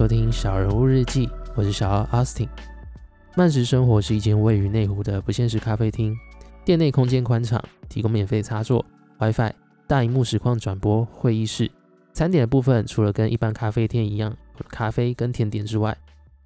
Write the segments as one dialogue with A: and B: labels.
A: 收听小人物日记，我是小奥 Austin。慢食生活是一间位于内湖的不限时咖啡厅，店内空间宽敞，提供免费插座、WiFi、大荧幕实况转播、会议室。餐点的部分，除了跟一般咖啡店一样咖啡跟甜点之外，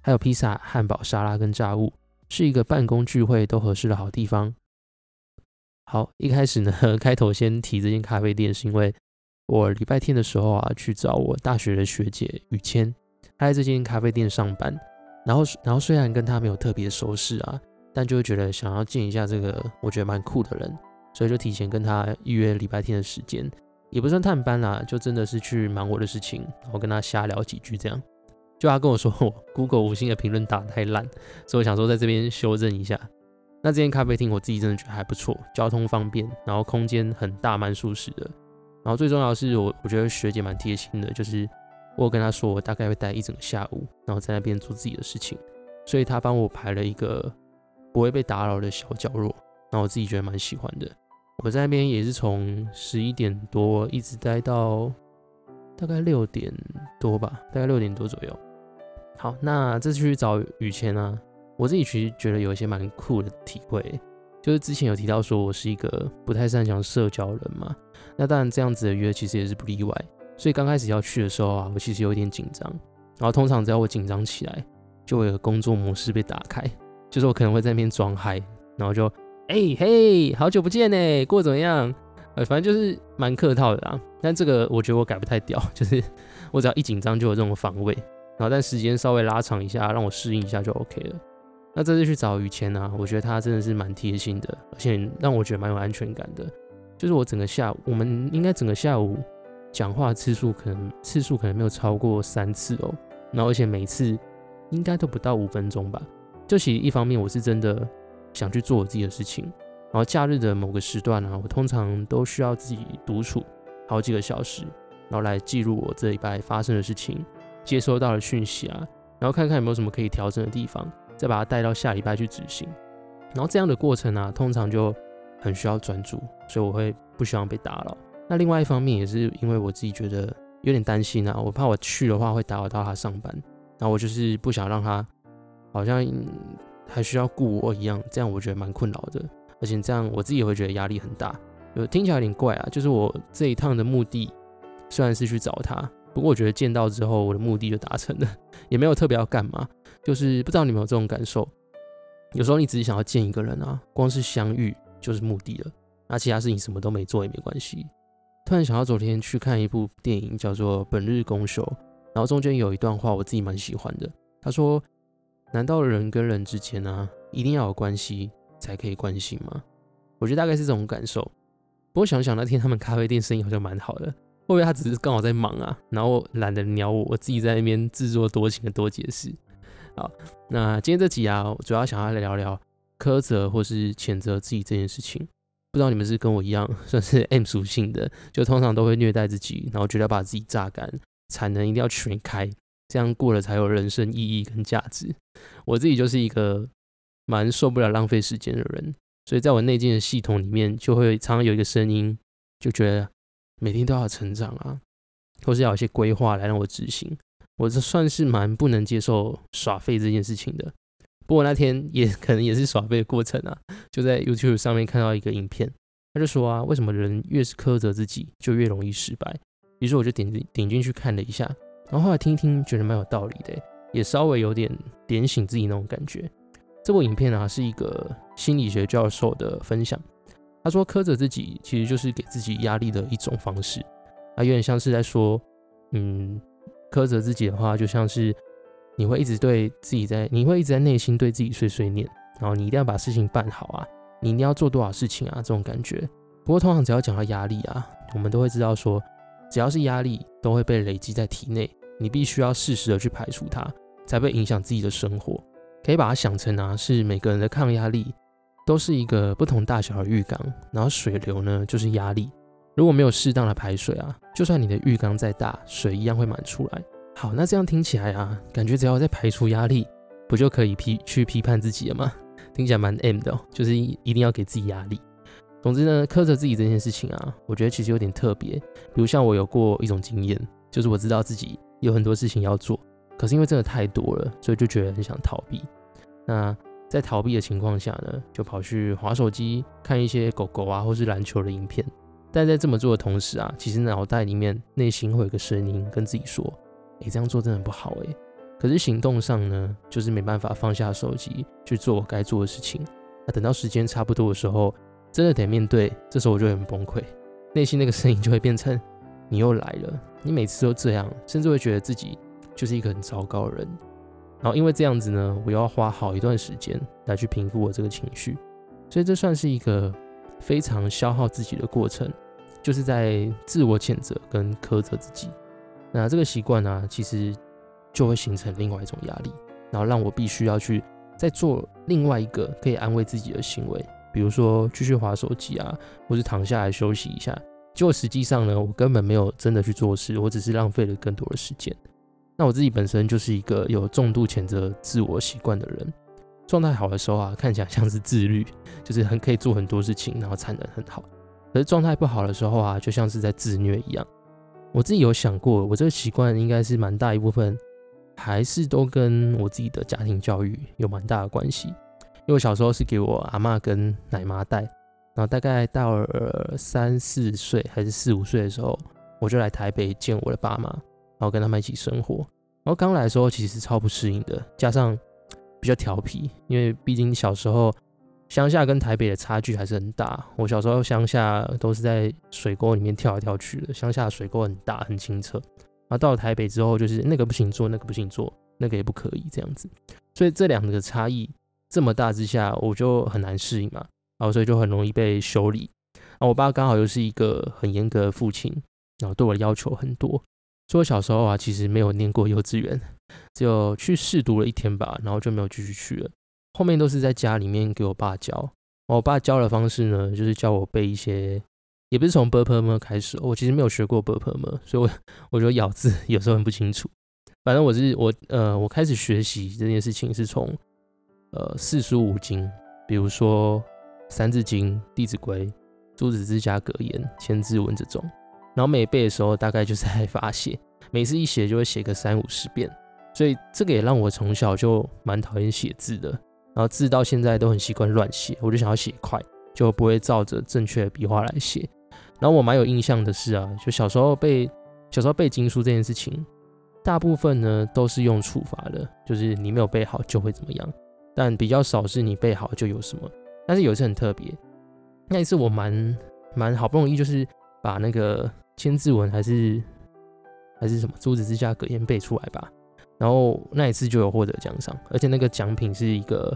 A: 还有披萨、汉堡、沙拉跟炸物，是一个办公聚会都合适的好地方。好，一开始呢，开头先提这间咖啡店，是因为我礼拜天的时候啊，去找我大学的学姐雨谦，她在这间咖啡店上班。然后，然后虽然跟他没有特别熟识啊，但就会觉得想要见一下这个我觉得蛮酷的人，所以就提前跟他预约礼拜天的时间，也不算探班啦，就真的是去忙我的事情，然后跟他瞎聊几句这样。就他跟我说我 Google 五星的评论打得太烂，所以我想说在这边修正一下。那这间咖啡厅我自己真的觉得还不错，交通方便，然后空间很大，蛮舒适的。然后最重要的是我我觉得学姐蛮贴心的，就是我跟他说我大概会待一整个下午，然后在那边做自己的事情，所以他帮我排了一个不会被打扰的小角落，然后我自己觉得蛮喜欢的。我在那边也是从十一点多一直待到大概六点多吧，大概六点多左右。好，那这次去找雨谦啊。我自己其实觉得有一些蛮酷的体会，就是之前有提到说我是一个不太擅长社交人嘛，那当然这样子的约其实也是不例外，所以刚开始要去的时候啊，我其实有点紧张，然后通常只要我紧张起来，就会有工作模式被打开，就是我可能会在那边装嗨，然后就哎嘿，好久不见呢，过怎么样？呃，反正就是蛮客套的啊，但这个我觉得我改不太掉，就是我只要一紧张就有这种防卫，然后但时间稍微拉长一下，让我适应一下就 OK 了。那这次去找雨谦呢，我觉得他真的是蛮贴心的，而且让我觉得蛮有安全感的。就是我整个下午，我们应该整个下午讲话次数可能次数可能没有超过三次哦。然后而且每次应该都不到五分钟吧。就其实一方面我是真的想去做我自己的事情，然后假日的某个时段呢，我通常都需要自己独处好几个小时，然后来记录我这礼拜发生的事情，接收到的讯息啊，然后看看有没有什么可以调整的地方。再把它带到下礼拜去执行，然后这样的过程呢，通常就很需要专注，所以我会不希望被打扰。那另外一方面也是因为我自己觉得有点担心啊，我怕我去的话会打扰到他上班，然后我就是不想让他好像还需要顾我一样，这样我觉得蛮困扰的，而且这样我自己也会觉得压力很大。就听起来有点怪啊，就是我这一趟的目的虽然是去找他，不过我觉得见到之后我的目的就达成了，也没有特别要干嘛。就是不知道你们有这种感受，有时候你只是想要见一个人啊，光是相遇就是目的了，那其他事情什么都没做也没关系。突然想到昨天去看一部电影，叫做《本日公休》，然后中间有一段话我自己蛮喜欢的，他说：“难道人跟人之间呢，一定要有关系才可以关心吗？”我觉得大概是这种感受。不过想想那天他们咖啡店生意好像蛮好的，会不会他只是刚好在忙啊，然后懒得鸟我，我自己在那边自作多情的多解释。好，那今天这集啊，主要想要来聊聊苛责或是谴责自己这件事情。不知道你们是跟我一样 算是 M 属性的，就通常都会虐待自己，然后觉得把自己榨干，产能一定要全开，这样过了才有人生意义跟价值。我自己就是一个蛮受不了浪费时间的人，所以在我内建的系统里面，就会常常有一个声音，就觉得每天都要成长啊，或是要有一些规划来让我执行。我这算是蛮不能接受耍废这件事情的，不过那天也可能也是耍废的过程啊，就在 YouTube 上面看到一个影片，他就说啊，为什么人越是苛责自己，就越容易失败？于是我就点进点进去看了一下，然后后来听一听，觉得蛮有道理的，也稍微有点点醒自己那种感觉。这部影片啊，是一个心理学教授的分享，他说苛责自己其实就是给自己压力的一种方式，啊，有点像是在说，嗯。苛责自己的话，就像是你会一直对自己在，你会一直在内心对自己碎碎念，然后你一定要把事情办好啊，你一定要做多少事情啊，这种感觉。不过通常只要讲到压力啊，我们都会知道说，只要是压力都会被累积在体内，你必须要适时的去排除它，才会影响自己的生活。可以把它想成啊，是每个人的抗压力都是一个不同大小的浴缸，然后水流呢就是压力。如果没有适当的排水啊，就算你的浴缸再大，水一样会满出来。好，那这样听起来啊，感觉只要在排除压力，不就可以批去批判自己了吗？听起来蛮 M 的，就是一一定要给自己压力。总之呢，苛责自己这件事情啊，我觉得其实有点特别。比如像我有过一种经验，就是我知道自己有很多事情要做，可是因为真的太多了，所以就觉得很想逃避。那在逃避的情况下呢，就跑去划手机，看一些狗狗啊或是篮球的影片。但在这么做的同时啊，其实脑袋里面内心会有个声音跟自己说：“诶，这样做真的不好诶。”可是行动上呢，就是没办法放下手机去做我该做的事情。那等到时间差不多的时候，真的得面对，这时候我就很崩溃，内心那个声音就会变成：“你又来了，你每次都这样。”甚至会觉得自己就是一个很糟糕的人。然后因为这样子呢，我要花好一段时间来去平复我这个情绪，所以这算是一个非常消耗自己的过程。就是在自我谴责跟苛责自己，那这个习惯呢，其实就会形成另外一种压力，然后让我必须要去再做另外一个可以安慰自己的行为，比如说继续划手机啊，或是躺下来休息一下。结果实际上呢，我根本没有真的去做事，我只是浪费了更多的时间。那我自己本身就是一个有重度谴责自我习惯的人，状态好的时候啊，看起来像是自律，就是很可以做很多事情，然后才能很好。可是状态不好的时候啊，就像是在自虐一样。我自己有想过，我这个习惯应该是蛮大一部分，还是都跟我自己的家庭教育有蛮大的关系。因为我小时候是给我阿妈跟奶妈带，然后大概到了三四岁还是四五岁的时候，我就来台北见我的爸妈，然后跟他们一起生活。然后刚来的时候其实超不适应的，加上比较调皮，因为毕竟小时候。乡下跟台北的差距还是很大。我小时候乡下都是在水沟里面跳来跳去的，乡下的水沟很大很清澈。然后到了台北之后，就是那个不行做，那个不行做，那个也不可以这样子。所以这两个差异这么大之下，我就很难适应嘛。然后所以就很容易被修理。然后我爸刚好又是一个很严格的父亲，然后对我的要求很多。所以我小时候啊，其实没有念过幼稚园，只有去试读了一天吧，然后就没有继续去了。后面都是在家里面给我爸教，我爸教的方式呢，就是教我背一些，也不是从 b p m 开始，我其实没有学过 b p m 所以我 我觉得咬字 有时候很不清楚。反正我是我呃，我开始学习这件事情是从呃四书五经，比如说《三字经》《弟子规》《朱子治家格言》《千字文》这种，然后每背的时候大概就是在发写，每次一写就会写个三五十遍，所以这个也让我从小就蛮讨厌写字的。然后字到现在都很习惯乱写，我就想要写快，就不会照着正确的笔画来写。然后我蛮有印象的是啊，就小时候背小时候背经书这件事情，大部分呢都是用处罚的，就是你没有背好就会怎么样，但比较少是你背好就有什么。但是有一次很特别，那一次我蛮蛮好不容易就是把那个千字文还是还是什么朱子之家格言背出来吧。然后那一次就有获得奖赏，而且那个奖品是一个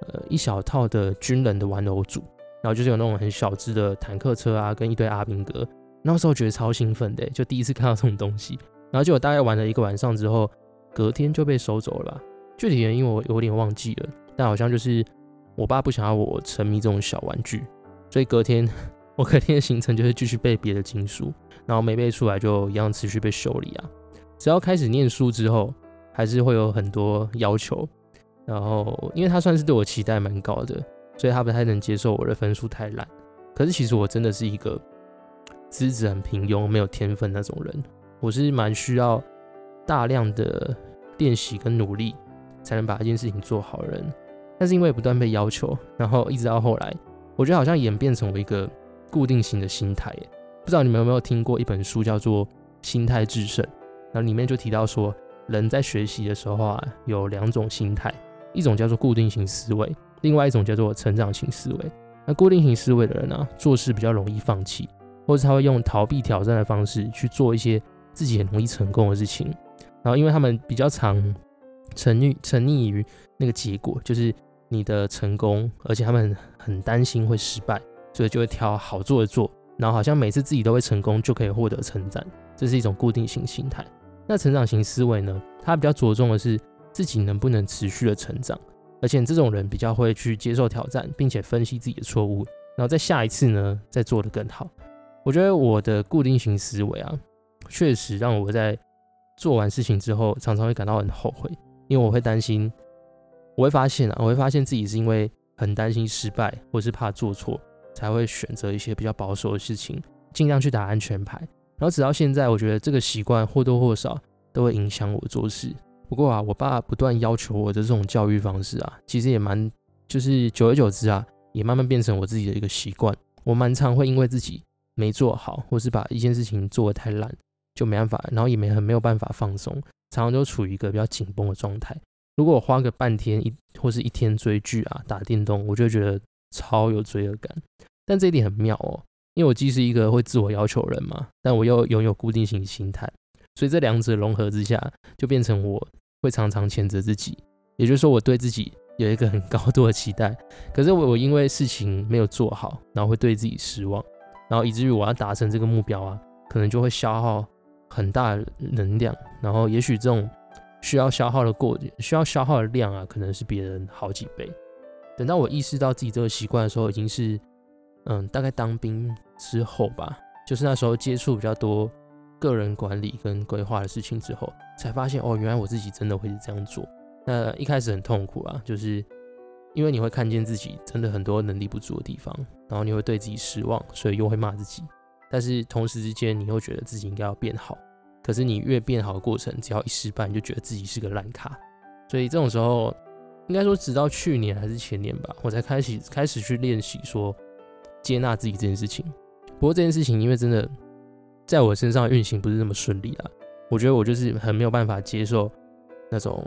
A: 呃一小套的军人的玩偶组，然后就是有那种很小只的坦克车啊，跟一堆阿兵哥。那时候觉得超兴奋的，就第一次看到这种东西。然后就我大概玩了一个晚上之后，隔天就被收走了。具体原因我有点忘记了，但好像就是我爸不想要我沉迷这种小玩具，所以隔天 我隔天的行程就是继续背别的经书，然后没背出来就一样持续被修理啊。只要开始念书之后。还是会有很多要求，然后因为他算是对我期待蛮高的，所以他不太能接受我的分数太烂。可是其实我真的是一个资质很平庸、没有天分那种人，我是蛮需要大量的练习跟努力才能把一件事情做好人。但是因为不断被要求，然后一直到后来，我觉得好像演变成为一个固定型的心态。不知道你们有没有听过一本书叫做《心态制胜》，然后里面就提到说。人在学习的时候啊，有两种心态，一种叫做固定型思维，另外一种叫做成长型思维。那固定型思维的人呢，做事比较容易放弃，或者他会用逃避挑战的方式去做一些自己很容易成功的事情。然后，因为他们比较常沉溺沉溺于那个结果，就是你的成功，而且他们很担心会失败，所以就会挑好做的做，然后好像每次自己都会成功，就可以获得称赞。这是一种固定型心态。那成长型思维呢？他比较着重的是自己能不能持续的成长，而且这种人比较会去接受挑战，并且分析自己的错误，然后在下一次呢再做得更好。我觉得我的固定型思维啊，确实让我在做完事情之后，常常会感到很后悔，因为我会担心，我会发现啊，我会发现自己是因为很担心失败，或是怕做错，才会选择一些比较保守的事情，尽量去打安全牌。然后直到现在，我觉得这个习惯或多或少都会影响我做事。不过啊，我爸不断要求我的这种教育方式啊，其实也蛮，就是久而久之啊，也慢慢变成我自己的一个习惯。我蛮常会因为自己没做好，或是把一件事情做得太烂，就没办法，然后也没很没有办法放松，常常都处于一个比较紧绷的状态。如果我花个半天一或是一天追剧啊、打电动，我就觉得超有罪恶感。但这一点很妙哦，因为我既是一个会自我要求人嘛，但我又拥有固定型心态，所以这两者融合之下，就变成我会常常谴责自己。也就是说，我对自己。有一个很高度的期待，可是我我因为事情没有做好，然后会对自己失望，然后以至于我要达成这个目标啊，可能就会消耗很大能量，然后也许这种需要消耗的过需要消耗的量啊，可能是别人好几倍。等到我意识到自己这个习惯的时候，已经是嗯大概当兵之后吧，就是那时候接触比较多个人管理跟规划的事情之后，才发现哦，原来我自己真的会是这样做。那一开始很痛苦啊，就是因为你会看见自己真的很多能力不足的地方，然后你会对自己失望，所以又会骂自己。但是同时之间，你又觉得自己应该要变好。可是你越变好的过程，只要一失败，你就觉得自己是个烂咖。所以这种时候，应该说直到去年还是前年吧，我才开始开始去练习说接纳自己这件事情。不过这件事情，因为真的在我身上运行不是那么顺利啊，我觉得我就是很没有办法接受那种。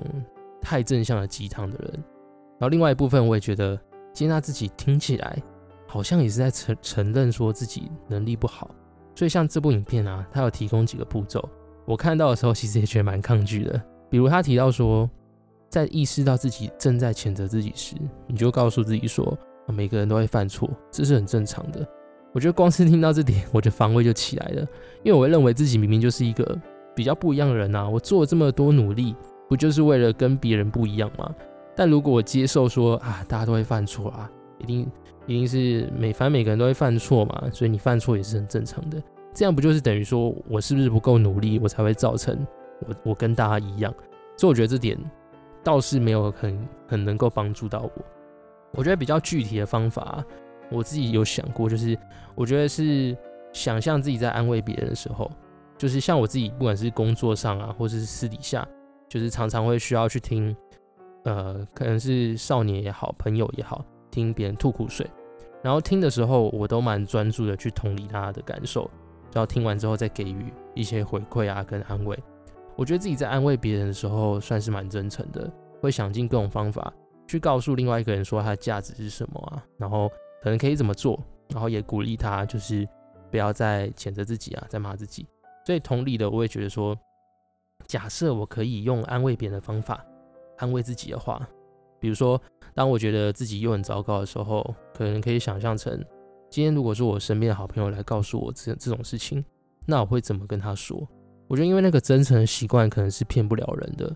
A: 太正向的鸡汤的人，然后另外一部分我也觉得接纳自己听起来好像也是在承承认说自己能力不好，所以像这部影片啊，它有提供几个步骤，我看到的时候其实也觉得蛮抗拒的。比如他提到说，在意识到自己正在谴责自己时，你就告诉自己说，每个人都会犯错，这是很正常的。我觉得光是听到这点，我的防卫就起来了，因为我会认为自己明明就是一个比较不一样的人啊，我做了这么多努力。不就是为了跟别人不一样吗？但如果我接受说啊，大家都会犯错啊，一定一定是每反正每个人都会犯错嘛，所以你犯错也是很正常的。这样不就是等于说我是不是不够努力，我才会造成我我跟大家一样？所以我觉得这点倒是没有很很能够帮助到我。我觉得比较具体的方法，我自己有想过，就是我觉得是想象自己在安慰别人的时候，就是像我自己，不管是工作上啊，或者是私底下。就是常常会需要去听，呃，可能是少年也好，朋友也好，听别人吐苦水，然后听的时候，我都蛮专注的去同理他的感受，然后听完之后再给予一些回馈啊，跟安慰。我觉得自己在安慰别人的时候，算是蛮真诚的，会想尽各种方法去告诉另外一个人说他的价值是什么啊，然后可能可以怎么做，然后也鼓励他，就是不要再谴责自己啊，再骂自己。所以同理的，我也觉得说。假设我可以用安慰别人的方法安慰自己的话，比如说，当我觉得自己又很糟糕的时候，可能可以想象成，今天如果说我身边的好朋友来告诉我这这种事情，那我会怎么跟他说？我觉得，因为那个真诚的习惯可能是骗不了人的，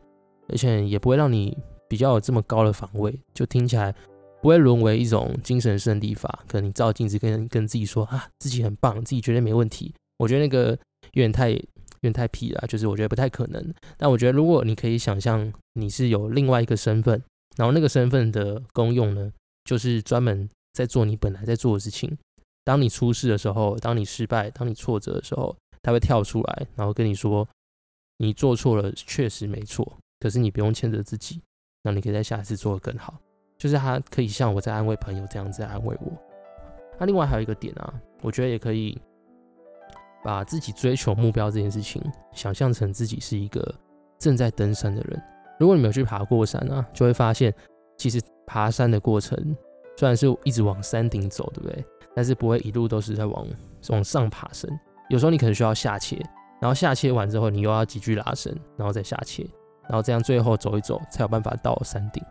A: 而且也不会让你比较有这么高的防卫，就听起来不会沦为一种精神胜利法。可能你照镜子跟跟自己说啊，自己很棒，自己绝对没问题。我觉得那个有点太。有点太屁了，就是我觉得不太可能。但我觉得，如果你可以想象你是有另外一个身份，然后那个身份的功用呢，就是专门在做你本来在做的事情。当你出事的时候，当你失败，当你挫折的时候，他会跳出来，然后跟你说你做错了，确实没错，可是你不用牵着自己，那你可以在下一次做得更好。就是他可以像我在安慰朋友这样子安慰我。那另外还有一个点啊，我觉得也可以。把自己追求目标这件事情想象成自己是一个正在登山的人。如果你没有去爬过山啊，就会发现，其实爬山的过程虽然是一直往山顶走，对不对？但是不会一路都是在往往上爬升。有时候你可能需要下切，然后下切完之后，你又要急剧拉伸，然后再下切，然后这样最后走一走，才有办法到山顶。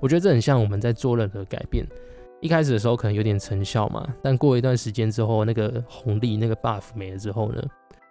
A: 我觉得这很像我们在做任何改变。一开始的时候可能有点成效嘛，但过一段时间之后，那个红利那个 buff 没了之后呢，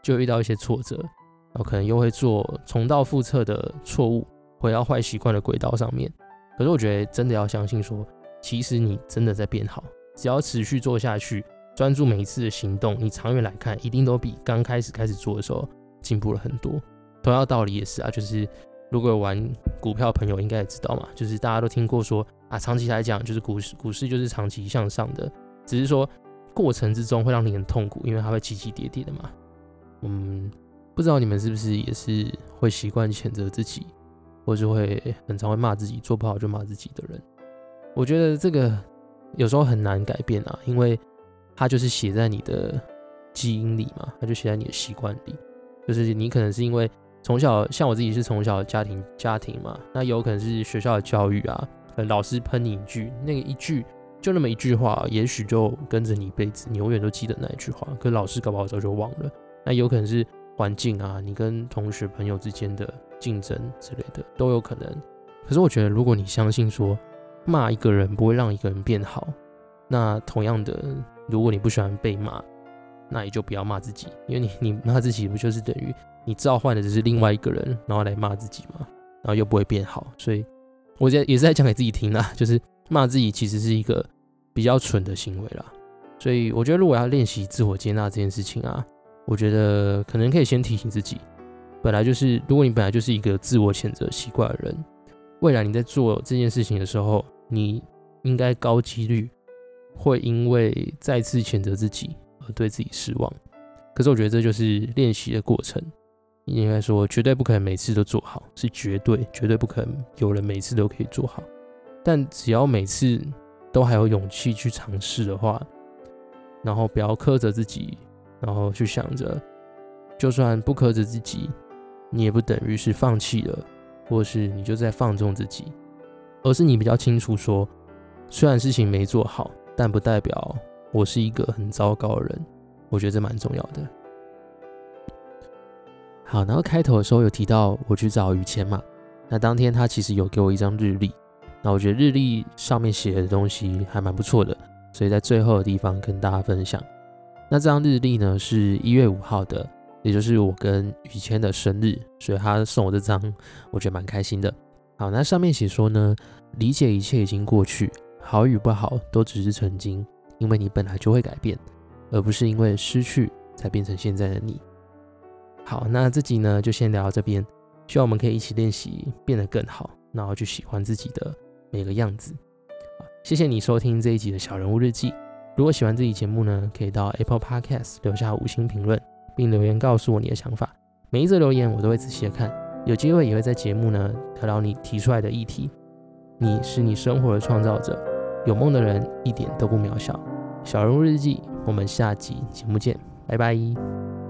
A: 就遇到一些挫折，然后可能又会做重蹈覆辙的错误，回到坏习惯的轨道上面。可是我觉得真的要相信说，其实你真的在变好，只要持续做下去，专注每一次的行动，你长远来看一定都比刚开始开始做的时候进步了很多。同样道理也是啊，就是如果玩股票朋友应该也知道嘛，就是大家都听过说。啊，长期来讲，就是股市，股市就是长期向上的，只是说过程之中会让你很痛苦，因为它会起起跌跌的嘛。嗯，不知道你们是不是也是会习惯谴责自己，或是会很常会骂自己，做不好就骂自己的人。我觉得这个有时候很难改变啊，因为它就是写在你的基因里嘛，它就写在你的习惯里。就是你可能是因为从小，像我自己是从小家庭家庭嘛，那有可能是学校的教育啊，老师喷你一句，那个一句就那么一句话，也许就跟着你一辈子，你永远都记得那一句话。可老师搞不好早就忘了。那有可能是环境啊，你跟同学朋友之间的竞争之类的都有可能。可是我觉得，如果你相信说骂一个人不会让一个人变好，那同样的，如果你不喜欢被骂，那也就不要骂自己，因为你你骂自己不就是等于你召唤的只是另外一个人，然后来骂自己嘛，然后又不会变好。所以我在也是在讲给自己听啦，就是骂自己其实是一个比较蠢的行为啦。所以我觉得，如果要练习自我接纳这件事情啊。我觉得可能可以先提醒自己，本来就是，如果你本来就是一个自我谴责习惯的人，未来你在做这件事情的时候，你应该高几率会因为再次谴责自己而对自己失望。可是我觉得这就是练习的过程，应该说绝对不可能每次都做好，是绝对绝对不可能有人每次都可以做好。但只要每次都还有勇气去尝试的话，然后不要苛责自己。然后去想着，就算不苛责自己，你也不等于是放弃了，或是你就在放纵自己，而是你比较清楚说，虽然事情没做好，但不代表我是一个很糟糕的人。我觉得这蛮重要的。好，然后开头的时候有提到我去找于谦嘛，那当天他其实有给我一张日历，那我觉得日历上面写的东西还蛮不错的，所以在最后的地方跟大家分享。那这张日历呢，是一月五号的，也就是我跟于谦的生日，所以他送我这张，我觉得蛮开心的。好，那上面写说呢，理解一切已经过去，好与不好都只是曾经，因为你本来就会改变，而不是因为失去才变成现在的你。好，那这集呢就先聊到这边，希望我们可以一起练习变得更好，然后去喜欢自己的每个样子。谢谢你收听这一集的小人物日记。如果喜欢这期节目呢，可以到 Apple Podcast 留下五星评论，并留言告诉我你的想法。每一则留言我都会仔细的看，有机会也会在节目呢聊聊你提出来的议题。你是你生活的创造者，有梦的人一点都不渺小。小人物日记，我们下集节目见，拜拜。